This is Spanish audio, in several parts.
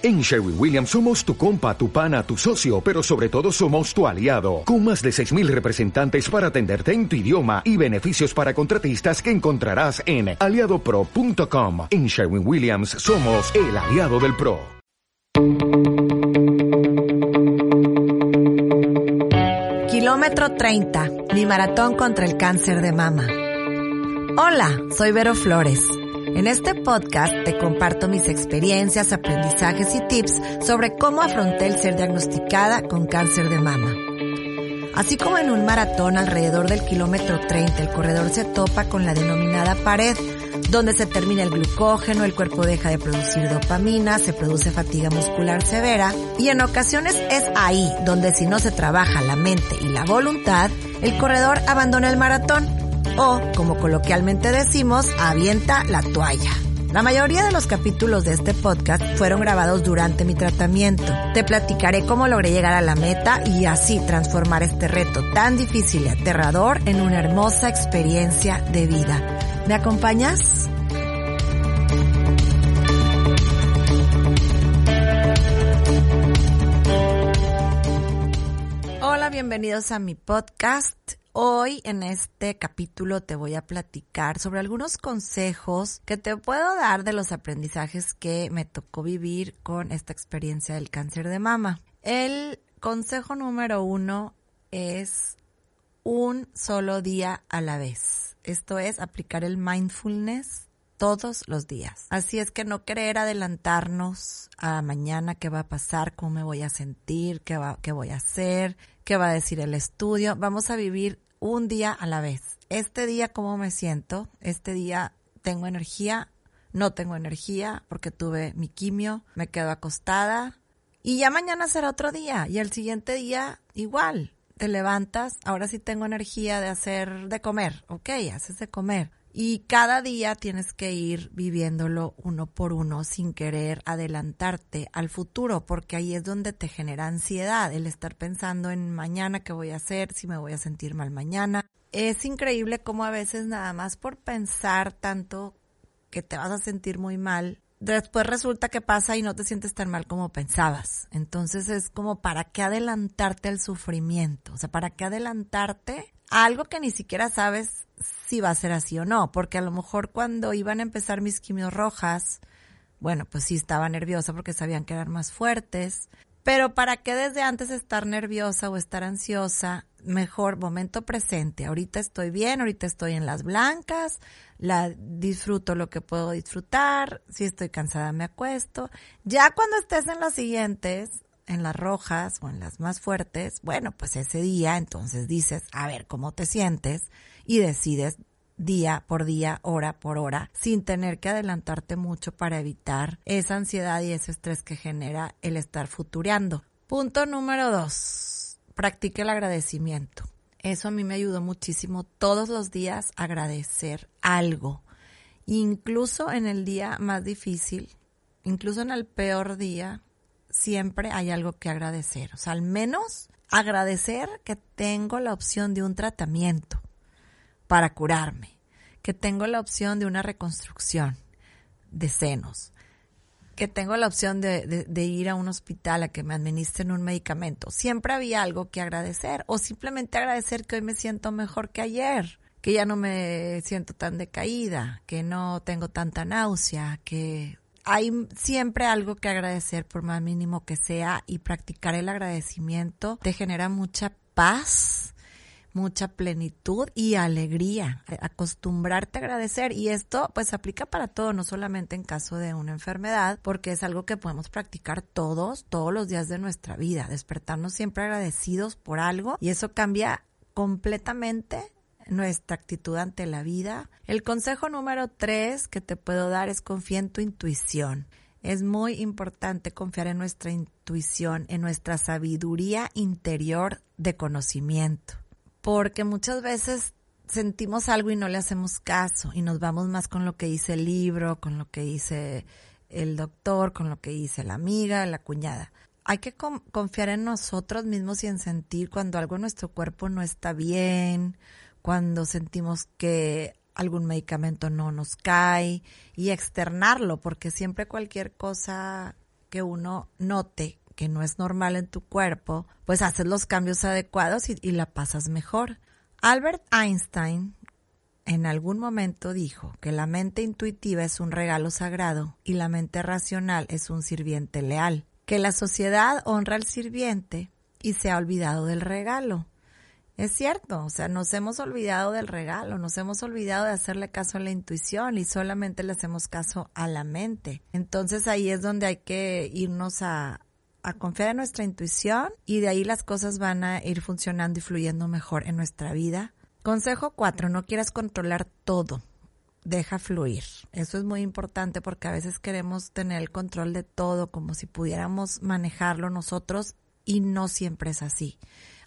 En Sherwin Williams somos tu compa, tu pana, tu socio, pero sobre todo somos tu aliado, con más de 6.000 representantes para atenderte en tu idioma y beneficios para contratistas que encontrarás en aliadopro.com. En Sherwin Williams somos el aliado del PRO. Kilómetro 30, mi maratón contra el cáncer de mama. Hola, soy Vero Flores. En este podcast te comparto mis experiencias, aprendizajes y tips sobre cómo afronté el ser diagnosticada con cáncer de mama. Así como en un maratón alrededor del kilómetro 30 el corredor se topa con la denominada pared, donde se termina el glucógeno, el cuerpo deja de producir dopamina, se produce fatiga muscular severa y en ocasiones es ahí donde si no se trabaja la mente y la voluntad, el corredor abandona el maratón o, como coloquialmente decimos, avienta la toalla. La mayoría de los capítulos de este podcast fueron grabados durante mi tratamiento. Te platicaré cómo logré llegar a la meta y así transformar este reto tan difícil y aterrador en una hermosa experiencia de vida. ¿Me acompañas? Hola, bienvenidos a mi podcast. Hoy en este capítulo te voy a platicar sobre algunos consejos que te puedo dar de los aprendizajes que me tocó vivir con esta experiencia del cáncer de mama. El consejo número uno es un solo día a la vez. Esto es aplicar el mindfulness todos los días. Así es que no querer adelantarnos a mañana qué va a pasar, cómo me voy a sentir, qué, va, qué voy a hacer, qué va a decir el estudio. Vamos a vivir un día a la vez. Este día, ¿cómo me siento? Este día, ¿tengo energía? No tengo energía porque tuve mi quimio, me quedo acostada y ya mañana será otro día y el siguiente día igual. Te levantas, ahora sí tengo energía de hacer, de comer, ok, haces de comer. Y cada día tienes que ir viviéndolo uno por uno sin querer adelantarte al futuro, porque ahí es donde te genera ansiedad el estar pensando en mañana qué voy a hacer, si me voy a sentir mal mañana. Es increíble cómo a veces nada más por pensar tanto que te vas a sentir muy mal, después resulta que pasa y no te sientes tan mal como pensabas. Entonces es como para qué adelantarte al sufrimiento, o sea, para qué adelantarte algo que ni siquiera sabes si va a ser así o no, porque a lo mejor cuando iban a empezar mis quimios rojas, bueno, pues sí estaba nerviosa porque sabían que eran más fuertes, pero ¿para qué desde antes estar nerviosa o estar ansiosa? Mejor momento presente. Ahorita estoy bien, ahorita estoy en las blancas, la disfruto lo que puedo disfrutar, si estoy cansada me acuesto. Ya cuando estés en las siguientes, en las rojas o en las más fuertes, bueno, pues ese día entonces dices, a ver, ¿cómo te sientes? Y decides día por día, hora por hora, sin tener que adelantarte mucho para evitar esa ansiedad y ese estrés que genera el estar futureando. Punto número dos, practique el agradecimiento. Eso a mí me ayudó muchísimo todos los días agradecer algo, incluso en el día más difícil, incluso en el peor día, siempre hay algo que agradecer. O sea, al menos agradecer que tengo la opción de un tratamiento para curarme, que tengo la opción de una reconstrucción de senos, que tengo la opción de, de, ir a un hospital a que me administren un medicamento. Siempre había algo que agradecer o simplemente agradecer que hoy me siento mejor que ayer, que ya no me siento tan decaída, que no tengo tanta náusea, que hay siempre algo que agradecer por más mínimo que sea y practicar el agradecimiento te genera mucha paz, mucha plenitud y alegría. Acostumbrarte a agradecer y esto pues aplica para todo, no solamente en caso de una enfermedad, porque es algo que podemos practicar todos, todos los días de nuestra vida, despertarnos siempre agradecidos por algo y eso cambia completamente nuestra actitud ante la vida. El consejo número tres que te puedo dar es confía en tu intuición. Es muy importante confiar en nuestra intuición, en nuestra sabiduría interior de conocimiento, porque muchas veces sentimos algo y no le hacemos caso y nos vamos más con lo que dice el libro, con lo que dice el doctor, con lo que dice la amiga, la cuñada. Hay que confiar en nosotros mismos y en sentir cuando algo en nuestro cuerpo no está bien cuando sentimos que algún medicamento no nos cae y externarlo, porque siempre cualquier cosa que uno note que no es normal en tu cuerpo, pues haces los cambios adecuados y, la pasas mejor. Albert Einstein en algún momento dijo que la mente intuitiva es un regalo sagrado y la mente racional es un sirviente leal, que la sociedad honra al sirviente y se ha olvidado del regalo. Es cierto, o sea, nos hemos olvidado del regalo, nos hemos olvidado de hacerle caso a la intuición y solamente le hacemos caso a la mente. Entonces ahí es donde hay que irnos a, a confiar en nuestra intuición y de ahí las cosas van a ir funcionando y fluyendo mejor en nuestra vida Consejo 4, no quieras controlar todo. Deja fluir. Eso es muy importante porque a veces queremos tener el control de todo como si pudiéramos manejarlo nosotros y no siempre es así.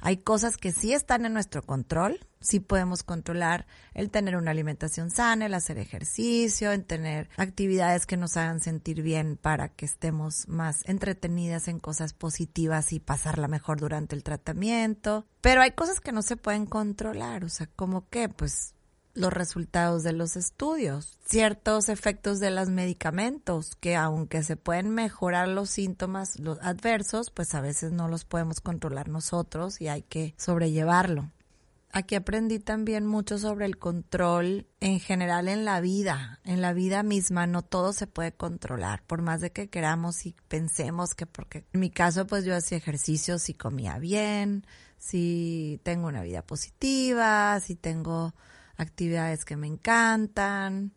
Hay cosas que sí están en nuestro control, sí podemos controlar el tener una alimentación sana, el hacer ejercicio, en tener actividades que nos hagan sentir bien para que estemos más entretenidas en cosas positivas y pasarla mejor durante el tratamiento. Pero hay cosas que no se pueden controlar, o sea, como que, pues los resultados de los estudios, ciertos efectos de los medicamentos que aunque se pueden mejorar los síntomas los adversos, pues a veces no los podemos controlar nosotros y hay que sobrellevarlo. Aquí aprendí también mucho sobre el control en general en la vida, en la vida misma. No todo se puede controlar, por más de que queramos y pensemos que porque en mi caso pues yo hacía ejercicios y comía bien, si tengo una vida positiva, si tengo actividades que me encantan.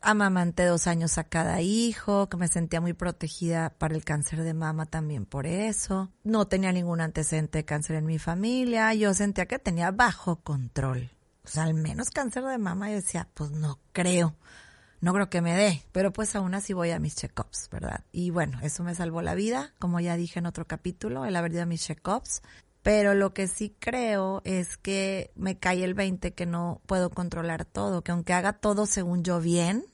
Amamanté dos años a cada hijo, que me sentía muy protegida para el cáncer de mama también por eso. No tenía ningún antecedente de cáncer en mi familia. Yo sentía que tenía bajo control. O sea, al menos cáncer de mama, yo decía, pues no creo. No creo que me dé, pero pues aún así voy a mis check-ups, ¿verdad? Y bueno, eso me salvó la vida, como ya dije en otro capítulo, el haber ido a mis check-ups. Pero lo que sí creo es que me cae el 20 que no puedo controlar todo, que aunque haga todo según yo bien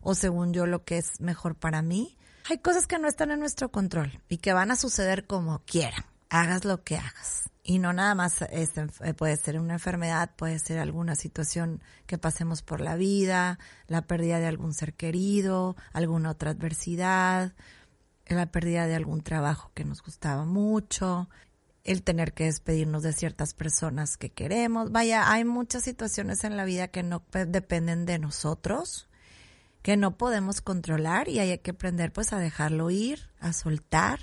o según yo lo que es mejor para mí, hay cosas que no están en nuestro control y que van a suceder como quieran, hagas lo que hagas. Y no nada más es, eh, puede ser una enfermedad, puede ser alguna situación que pasemos por la vida, la pérdida de algún ser querido, alguna otra adversidad, la pérdida de algún trabajo que nos gustaba mucho, el tener que despedirnos de ciertas personas que queremos. Vaya, hay muchas situaciones en la vida que no dependen de nosotros, que no podemos controlar y hay que aprender pues a dejarlo ir, a soltar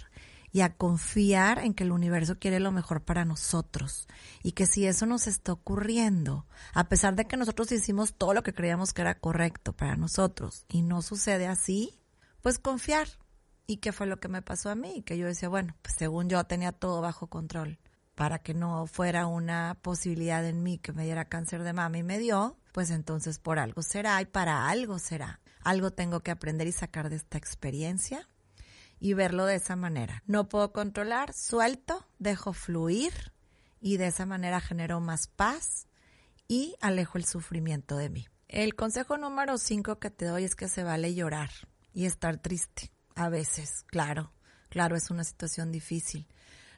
y a confiar en que el universo quiere lo mejor para nosotros y que si eso nos está ocurriendo, a pesar de que nosotros hicimos todo lo que creíamos que era correcto para nosotros y no sucede así, pues confiar, ¿Y qué fue lo que me pasó a mí? Que yo decía, bueno, pues según yo tenía todo bajo control para que no fuera una posibilidad en mí que me diera cáncer de mama y me dio, pues entonces por algo será y para algo será. Algo tengo que aprender y sacar de esta experiencia y verlo de esa manera. No puedo controlar, suelto, dejo fluir y de esa manera genero más paz y alejo el sufrimiento de mí. El consejo número 5 que te doy es que se vale llorar y estar triste. A veces, claro, claro, es una situación difícil.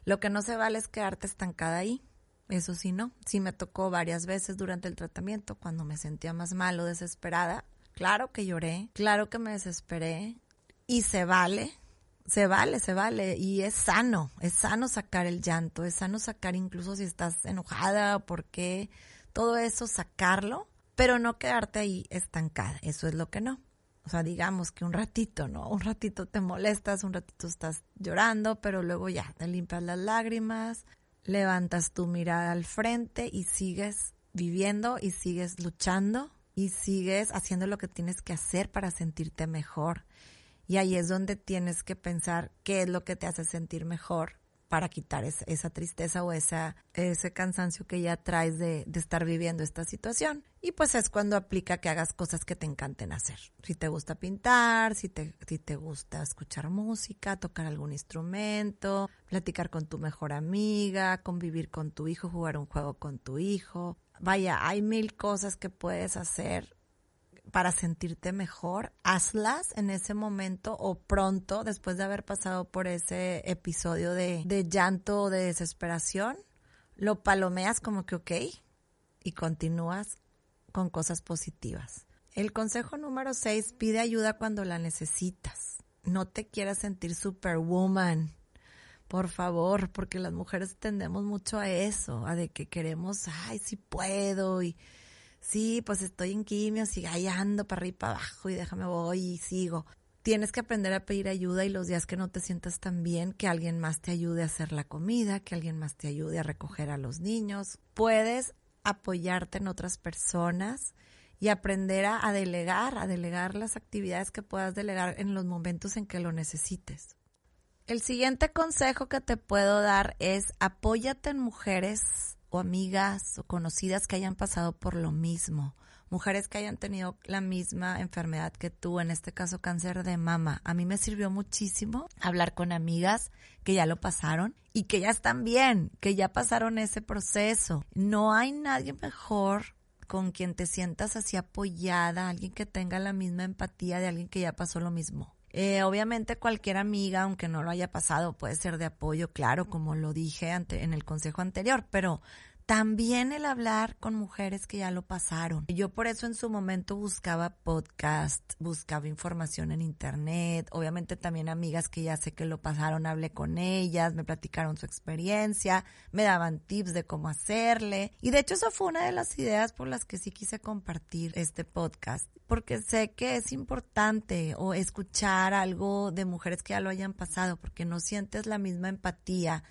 Lo que no se vale es quedarte estancada ahí. Eso sí, no. Sí me tocó varias veces durante el tratamiento, cuando me sentía más mal o desesperada. Claro que lloré, claro que me desesperé. Y se vale, se vale, se vale. Y es sano, es sano sacar el llanto, es sano sacar incluso si estás enojada o por qué. Todo eso, sacarlo, pero no quedarte ahí estancada. Eso es lo que no. O sea, digamos que un ratito, ¿no? Un ratito te molestas, un ratito estás llorando, pero luego ya te limpias las lágrimas, levantas tu mirada al frente y sigues viviendo y sigues luchando y sigues haciendo lo que tienes que hacer para sentirte mejor. Y ahí es donde tienes que pensar qué es lo que te hace sentir mejor para quitar esa, tristeza o esa, ese cansancio que ya traes de, de, estar viviendo esta situación. Y pues es cuando aplica que hagas cosas que te encanten hacer. Si te gusta pintar, si te, si te gusta escuchar música, tocar algún instrumento, platicar con tu mejor amiga, convivir con tu hijo, jugar un juego con tu hijo. Vaya, hay mil cosas que puedes hacer para sentirte mejor, hazlas en ese momento o pronto, después de haber pasado por ese episodio de, llanto o de desesperación, lo palomeas como que ok y continúas con cosas positivas. El consejo número 6, pide ayuda cuando la necesitas. no te quieras sentir superwoman. Por favor, porque las mujeres tendemos mucho a eso, a de que queremos, ay, sí puedo y sí, pues estoy en quimio, siga ahí ando para arriba y para abajo y déjame voy y sigo. Tienes que aprender a pedir ayuda y los días que no te sientas tan bien, que alguien más te ayude a hacer la comida, que alguien más te ayude a recoger a los niños. Puedes apoyarte en otras personas y aprender a, delegar, a delegar las actividades que puedas delegar en los momentos en que lo necesites. El siguiente consejo que te puedo dar es apóyate en mujeres amigas o conocidas que hayan pasado por lo mismo. Mujeres que hayan tenido la misma enfermedad que tú, en este caso cáncer de mama. A mí me sirvió muchísimo hablar con amigas que ya lo pasaron y que ya están bien, que ya pasaron ese proceso. No hay nadie mejor con quien te sientas así apoyada, alguien que tenga la misma empatía de alguien que ya pasó lo mismo. Eh, obviamente cualquier amiga, aunque no lo haya pasado, puede ser de apoyo, claro, como lo dije ante, en el consejo anterior, pero también el hablar con mujeres que ya lo pasaron. Yo por eso en su momento buscaba podcast, buscaba información en internet, obviamente también amigas que ya sé que lo pasaron, hablé con ellas, me platicaron su experiencia, me daban tips de cómo hacerle. Y de hecho eso fue una de las ideas por las que sí quise compartir este podcast, porque sé que es importante o escuchar algo de mujeres que ya lo hayan pasado, porque no sientes la misma empatía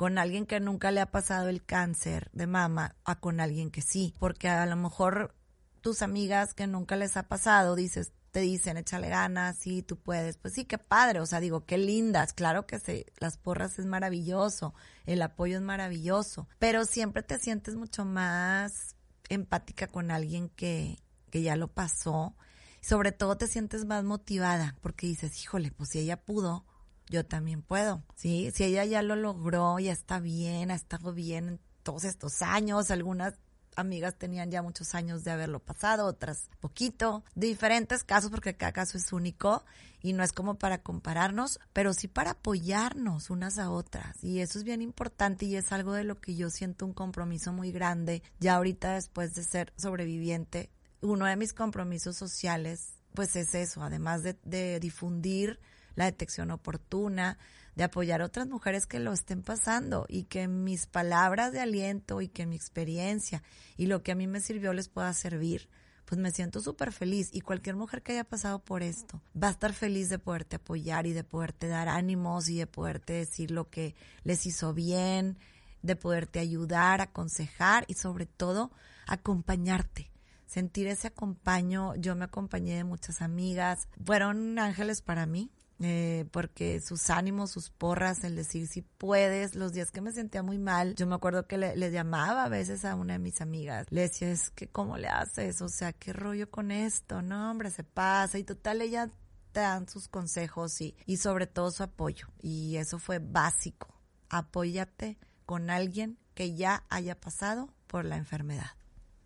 con alguien que nunca le ha pasado el cáncer de mama a con alguien que sí, porque a lo mejor tus amigas que nunca les ha pasado, dices, te dicen, échale ganas, sí, tú puedes. Pues sí, qué padre, o sea, digo, qué lindas, claro que sí, las porras es maravilloso, el apoyo es maravilloso, pero siempre te sientes mucho más empática con alguien que, que ya lo pasó. Sobre todo te sientes más motivada porque dices, híjole, pues si ella pudo, yo también puedo, ¿sí? Si ella ya lo logró, ya está bien, ha estado bien en todos estos años, algunas amigas tenían ya muchos años de haberlo pasado, otras poquito, diferentes casos porque cada caso es único y no es como para compararnos, pero sí para apoyarnos unas a otras y eso es bien importante y es algo de lo que yo siento un compromiso muy grande ya ahorita después de ser sobreviviente. Uno de mis compromisos sociales pues es eso, además de, de difundir la detección oportuna, de apoyar a otras mujeres que lo estén pasando y que mis palabras de aliento y que mi experiencia y lo que a mí me sirvió les pueda servir. Pues me siento súper feliz y cualquier mujer que haya pasado por esto va a estar feliz de poderte apoyar y de poderte dar ánimos y de poderte decir lo que les hizo bien, de poderte ayudar, aconsejar y sobre todo acompañarte sentir ese acompaño. Yo me acompañé de muchas amigas, fueron ángeles para mí, eh, porque sus ánimos, sus porras, el decir si puedes, los días que me sentía muy mal, yo me acuerdo que le, llamaba a veces a una de mis amigas, le decía, es que cómo le haces, o sea, qué rollo con esto, no hombre, se pasa y total ella te dan sus consejos y, y sobre todo su apoyo. Y eso fue básico, apóyate con alguien que ya haya pasado por la enfermedad.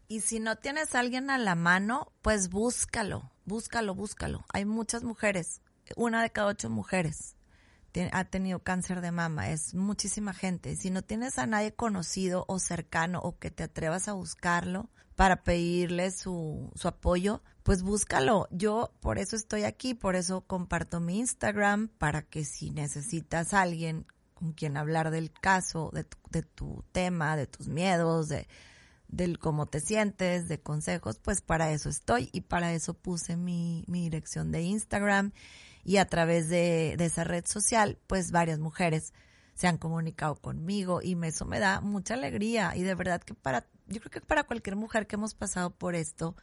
Y si no tienes a alguien a la mano, pues búscalo, búscalo, búscalo. Hay muchas mujeres una de cada ocho mujeres ha tenido cáncer de mama, es muchísima gente. Si no tienes a nadie conocido o cercano o que te atrevas a buscarlo para pedirle su, su apoyo, pues búscalo. Yo por eso estoy aquí, por eso comparto mi Instagram, para que si necesitas a alguien con quien hablar del caso, de tu, de tu tema, de tus miedos, de, del cómo te sientes, de consejos, pues para eso estoy y para eso puse mi, mi dirección de Instagram y a través de, de, esa red social, pues varias mujeres se han comunicado conmigo y eso me da mucha alegría. Y de verdad que para, yo creo que para cualquier mujer que hemos pasado por esto,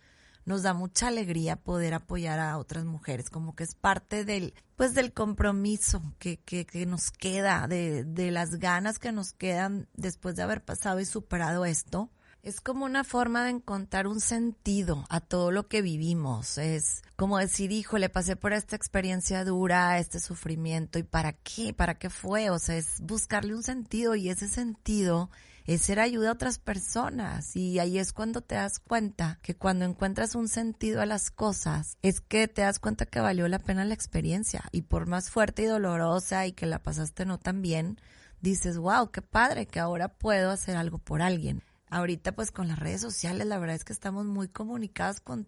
nos da mucha alegría poder apoyar a otras mujeres, como que es parte del, pues del compromiso que, que, que nos queda, de, de las ganas que nos quedan después de haber pasado y superado esto es como una forma de encontrar un sentido a todo lo que vivimos. Es como decir, hijo, le pasé por esta experiencia dura, este sufrimiento, ¿y para qué? ¿Para qué fue? O sea, es buscarle un sentido y ese sentido es ser ayuda a otras personas. Y ahí es cuando te das cuenta que cuando encuentras un sentido a las cosas, es que te das cuenta que valió la pena la experiencia. Y por más fuerte y dolorosa y que la pasaste no tan bien, dices, wow, qué padre que ahora puedo hacer algo por alguien ahorita pues con las redes sociales la verdad es que estamos muy comunicadas con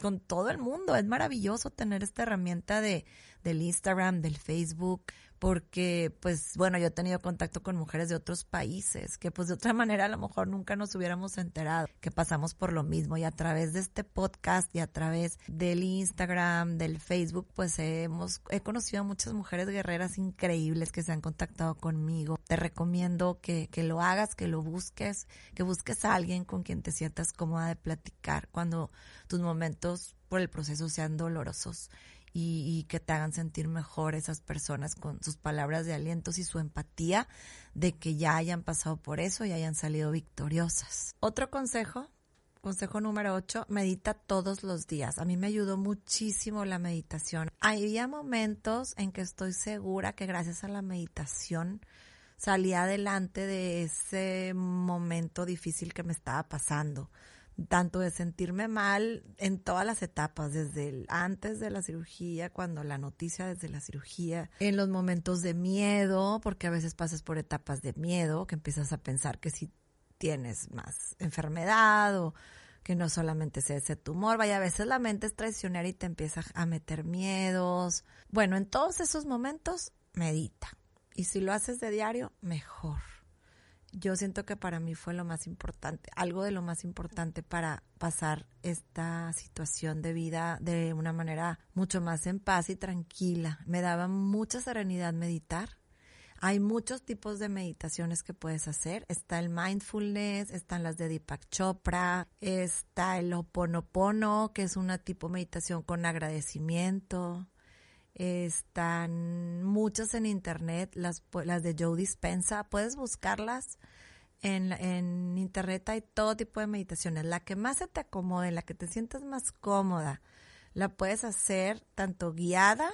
con todo el mundo. Es maravilloso tener esta herramienta de, del Instagram, del Facebook, porque pues bueno, yo he tenido contacto con mujeres de otros países que pues de otra manera a lo mejor nunca nos hubiéramos enterado que pasamos por lo mismo y a través de este podcast y a través del Instagram, del Facebook, pues hemos he conocido a muchas mujeres guerreras increíbles que se han contactado conmigo. Te recomiendo que, que lo hagas, que lo busques, que busques a alguien con quien te sientas cómoda de platicar cuando tus momentos por el proceso sean dolorosos y, que te hagan sentir mejor esas personas con sus palabras de alientos y su empatía de que ya hayan pasado por eso y hayan salido victoriosas. Otro consejo, consejo número 8, medita todos los días. A mí me ayudó muchísimo la meditación. Había momentos en que estoy segura que gracias a la meditación salí adelante de ese momento difícil que me estaba pasando tanto de sentirme mal en todas las etapas, desde el antes de la cirugía, cuando la noticia desde la cirugía, en los momentos de miedo, porque a veces pasas por etapas de miedo, que empiezas a pensar que si tienes más enfermedad o que no solamente sea ese tumor, vaya, a veces la mente es traicionera y te empieza a meter miedos. Bueno, en todos esos momentos, medita. Y si lo haces de diario, mejor yo siento que para mí fue lo más importante, algo de lo más importante para pasar esta situación de vida de una manera mucho más en paz y tranquila. Me daba mucha serenidad meditar. Hay muchos tipos de meditaciones que puedes hacer. Está el mindfulness, están las de Deepak Chopra, está el Oponopono, que es una tipo de meditación con agradecimiento. Están muchas en internet, las, las de Joe Dispensa. Puedes buscarlas en, en internet. Hay todo tipo de meditaciones. La que más se te acomode, la que te sientas más cómoda, la puedes hacer tanto guiada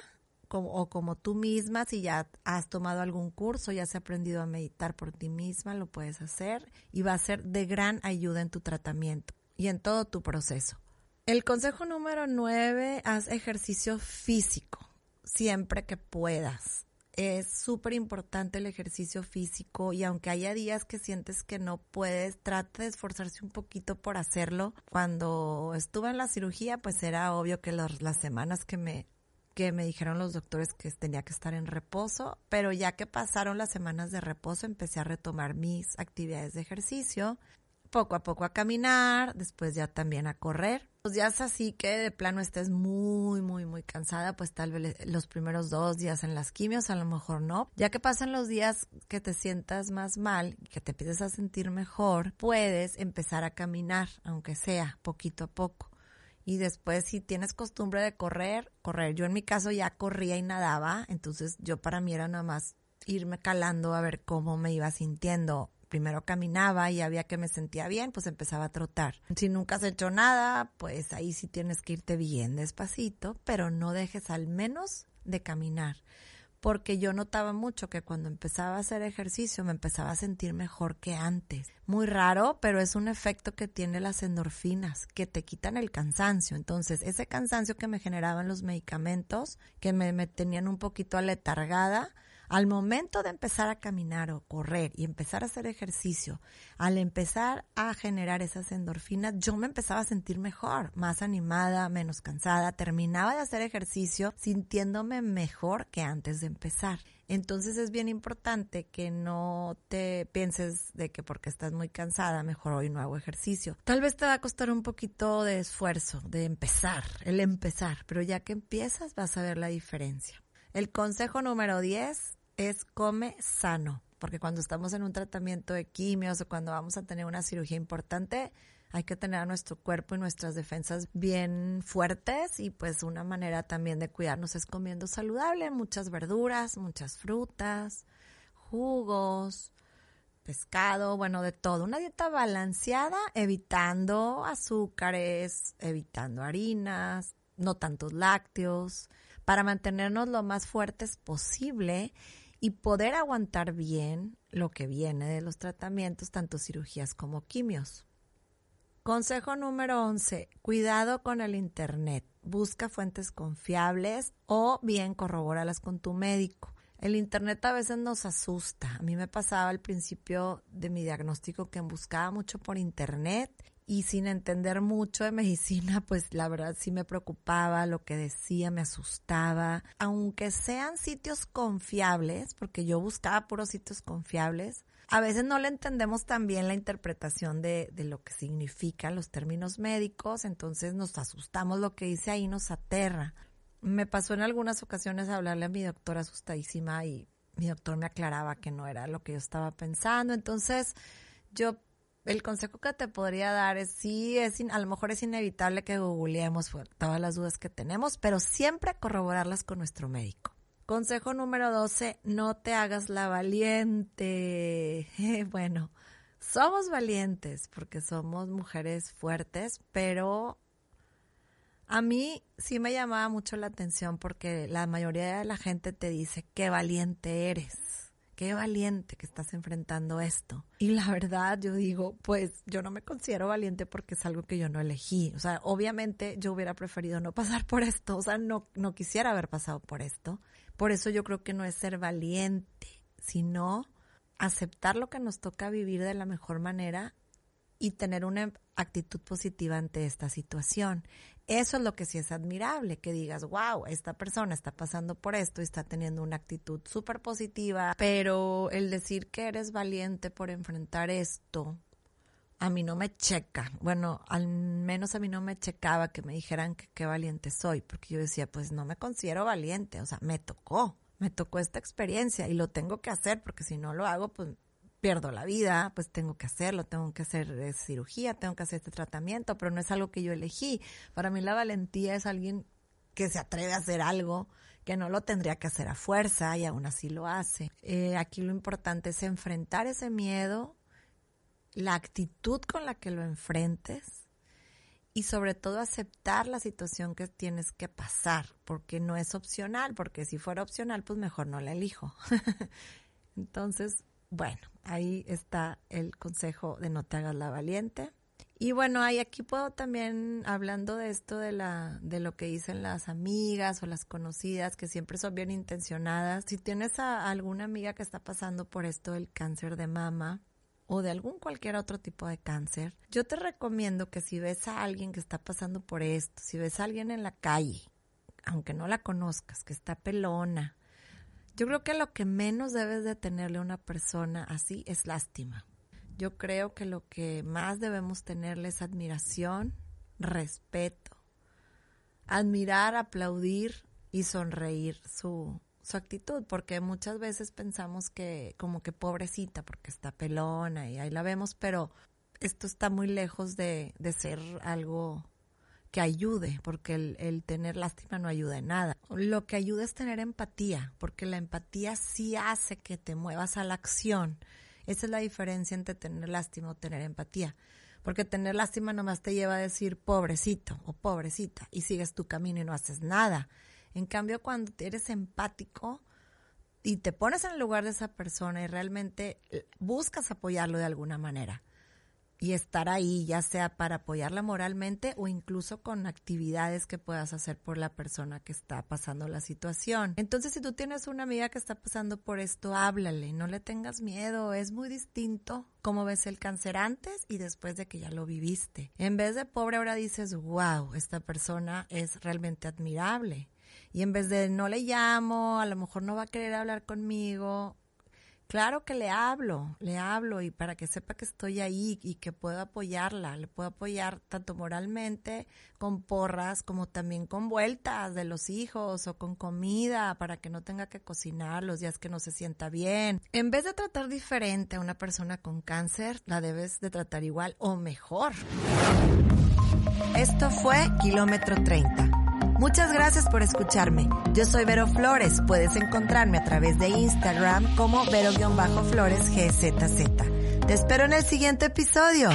o como tú misma. Si ya has tomado algún curso, ya has aprendido a meditar por ti misma, lo puedes hacer y va a ser de gran ayuda en tu tratamiento y en todo tu proceso. El consejo número nueve, haz ejercicio físico siempre que puedas. Es súper importante el ejercicio físico y aunque haya días que sientes que no puedes, trata de esforzarse un poquito por hacerlo. Cuando estuve en la cirugía, pues era obvio que las, las semanas que me que me dijeron los doctores que tenía que estar en reposo, pero ya que pasaron las semanas de reposo empecé a retomar mis actividades de ejercicio poco a poco a caminar, después ya también a correr. Los días así que de plano estés muy, muy, muy cansada, pues tal vez los primeros dos días en las quimios, a lo mejor no. Ya que pasan los días que te sientas más mal, que te empieces a sentir mejor, puedes empezar a caminar, aunque sea poquito a poco. Y después, si tienes costumbre de correr, correr. Yo en mi caso ya corría y nadaba, entonces yo para mí era nada más irme calando a ver cómo me iba sintiendo primero caminaba y había que me sentía bien, pues empezaba a trotar. Si nunca has hecho nada, pues ahí sí tienes que irte bien despacito, pero no dejes al menos de caminar. Porque yo notaba mucho que cuando empezaba a hacer ejercicio me empezaba a sentir mejor que antes. Muy raro, pero es un efecto que tiene las endorfinas, que te quitan el cansancio. Entonces, ese cansancio que me generaban los medicamentos, que me, me tenían un poquito aletargada, al momento de empezar a caminar o correr y empezar a hacer ejercicio, al empezar a generar esas endorfinas, yo me empezaba a sentir mejor, más animada, menos cansada, terminaba de hacer ejercicio sintiéndome mejor que antes de empezar. Entonces es bien importante que no te pienses de que porque estás muy cansada, mejor hoy no hago ejercicio. Tal vez te va a costar un poquito de esfuerzo, de empezar, el empezar, pero ya que empiezas vas a ver la diferencia. El consejo número 10 es come sano, porque cuando estamos en un tratamiento de quimios o cuando vamos a tener una cirugía importante, hay que tener a nuestro cuerpo y nuestras defensas bien fuertes y pues una manera también de cuidarnos es comiendo saludable, muchas verduras, muchas frutas, jugos, pescado, bueno, de todo. Una dieta balanceada, evitando azúcares, evitando harinas, no tantos lácteos, para mantenernos lo más fuertes posible y poder aguantar bien lo que viene de los tratamientos, tanto cirugías como quimios. Consejo número 11. Cuidado con el Internet. Busca fuentes confiables o bien corrobóralas con tu médico. El Internet a veces nos asusta. A mí me pasaba al principio de mi diagnóstico que buscaba mucho por Internet y sin entender mucho de medicina, pues la verdad sí me preocupaba lo que decía, me asustaba. Aunque sean sitios confiables, porque yo buscaba puros sitios confiables, a veces no le entendemos también la interpretación de, de lo que significan los términos médicos, entonces nos asustamos, lo que dice ahí nos aterra. Me pasó en algunas ocasiones hablarle a mi doctora asustadísima y mi doctor me aclaraba que no era lo que yo estaba pensando, entonces yo el consejo que te podría dar es sí, es a lo mejor es inevitable que googleemos todas las dudas que tenemos, pero siempre corroborarlas con nuestro médico. Consejo número 12, no te hagas la valiente. bueno, somos valientes porque somos mujeres fuertes, pero a mí sí me llamaba mucho la atención porque la mayoría de la gente te dice qué valiente eres qué valiente que estás enfrentando esto. Y la verdad, yo digo, pues yo no me considero valiente porque es algo que yo no elegí. O sea, obviamente yo hubiera preferido no pasar por esto, o sea, no, no quisiera haber pasado por esto. Por eso yo creo que no es ser valiente, sino aceptar lo que nos toca vivir de la mejor manera y tener una actitud positiva ante esta situación. Eso es lo que sí es admirable, que digas, wow, esta persona está pasando por esto y está teniendo una actitud súper positiva, pero el decir que eres valiente por enfrentar esto, a mí no me checa. Bueno, al menos a mí no me checaba que me dijeran que qué valiente soy, porque yo decía, pues no me considero valiente, o sea, me tocó, me tocó esta experiencia y lo tengo que hacer, porque si no lo hago, pues pierdo la vida, pues tengo que hacerlo, tengo que hacer eh, cirugía, tengo que hacer este tratamiento, pero no es algo que yo elegí. Para mí la valentía es alguien que se atreve a hacer algo que no lo tendría que hacer a fuerza y aún así lo hace. Eh, aquí lo importante es enfrentar ese miedo, la actitud con la que lo enfrentes y sobre todo aceptar la situación que tienes que pasar, porque no es opcional, porque si fuera opcional, pues mejor no la elijo. Entonces, bueno, ahí está el consejo de no te hagas la valiente. Y bueno, ahí aquí puedo también, hablando de esto de la, de lo que dicen las amigas o las conocidas, que siempre son bien intencionadas. Si tienes a alguna amiga que está pasando por esto del cáncer de mama, o de algún cualquier otro tipo de cáncer, yo te recomiendo que si ves a alguien que está pasando por esto, si ves a alguien en la calle, aunque no la conozcas, que está pelona, yo creo que lo que menos debes de tenerle a una persona así es lástima. Yo creo que lo que más debemos tenerle es admiración, respeto, admirar, aplaudir y sonreír su, su actitud, porque muchas veces pensamos que como que pobrecita porque está pelona y ahí la vemos, pero esto está muy lejos de, de ser algo que ayude, porque el, tener lástima no ayuda en nada. Lo que ayuda es tener empatía, porque la empatía sí hace que te muevas a la acción. Esa es la diferencia entre tener lástima o tener empatía. Porque tener lástima nomás te lleva a decir pobrecito o pobrecita y sigues tu camino y no haces nada. En cambio, cuando eres empático y te pones en el lugar de esa persona y realmente buscas apoyarlo de alguna manera, y estar ahí, ya sea para apoyarla moralmente o incluso con actividades que puedas hacer por la persona que está pasando la situación. Entonces, si tú tienes una amiga que está pasando por esto, háblale, no le tengas miedo, es muy distinto cómo ves el cáncer antes y después de que ya lo viviste. En vez de pobre, ahora dices, wow, esta persona es realmente admirable. Y en vez de no le llamo, a lo mejor no va a querer hablar conmigo, Claro que le hablo, le hablo y para que sepa que estoy ahí y que puedo apoyarla, le puedo apoyar tanto moralmente con porras como también con vueltas de los hijos o con comida para que no tenga que cocinar los días que no se sienta bien. En vez de tratar diferente a una persona con cáncer, la debes de tratar igual o mejor. Esto fue Kilómetro 30 Muchas gracias por escucharme. Yo soy Vero Flores. Puedes encontrarme a través de Instagram como Vero-Flores GZZ. Te espero en el siguiente episodio.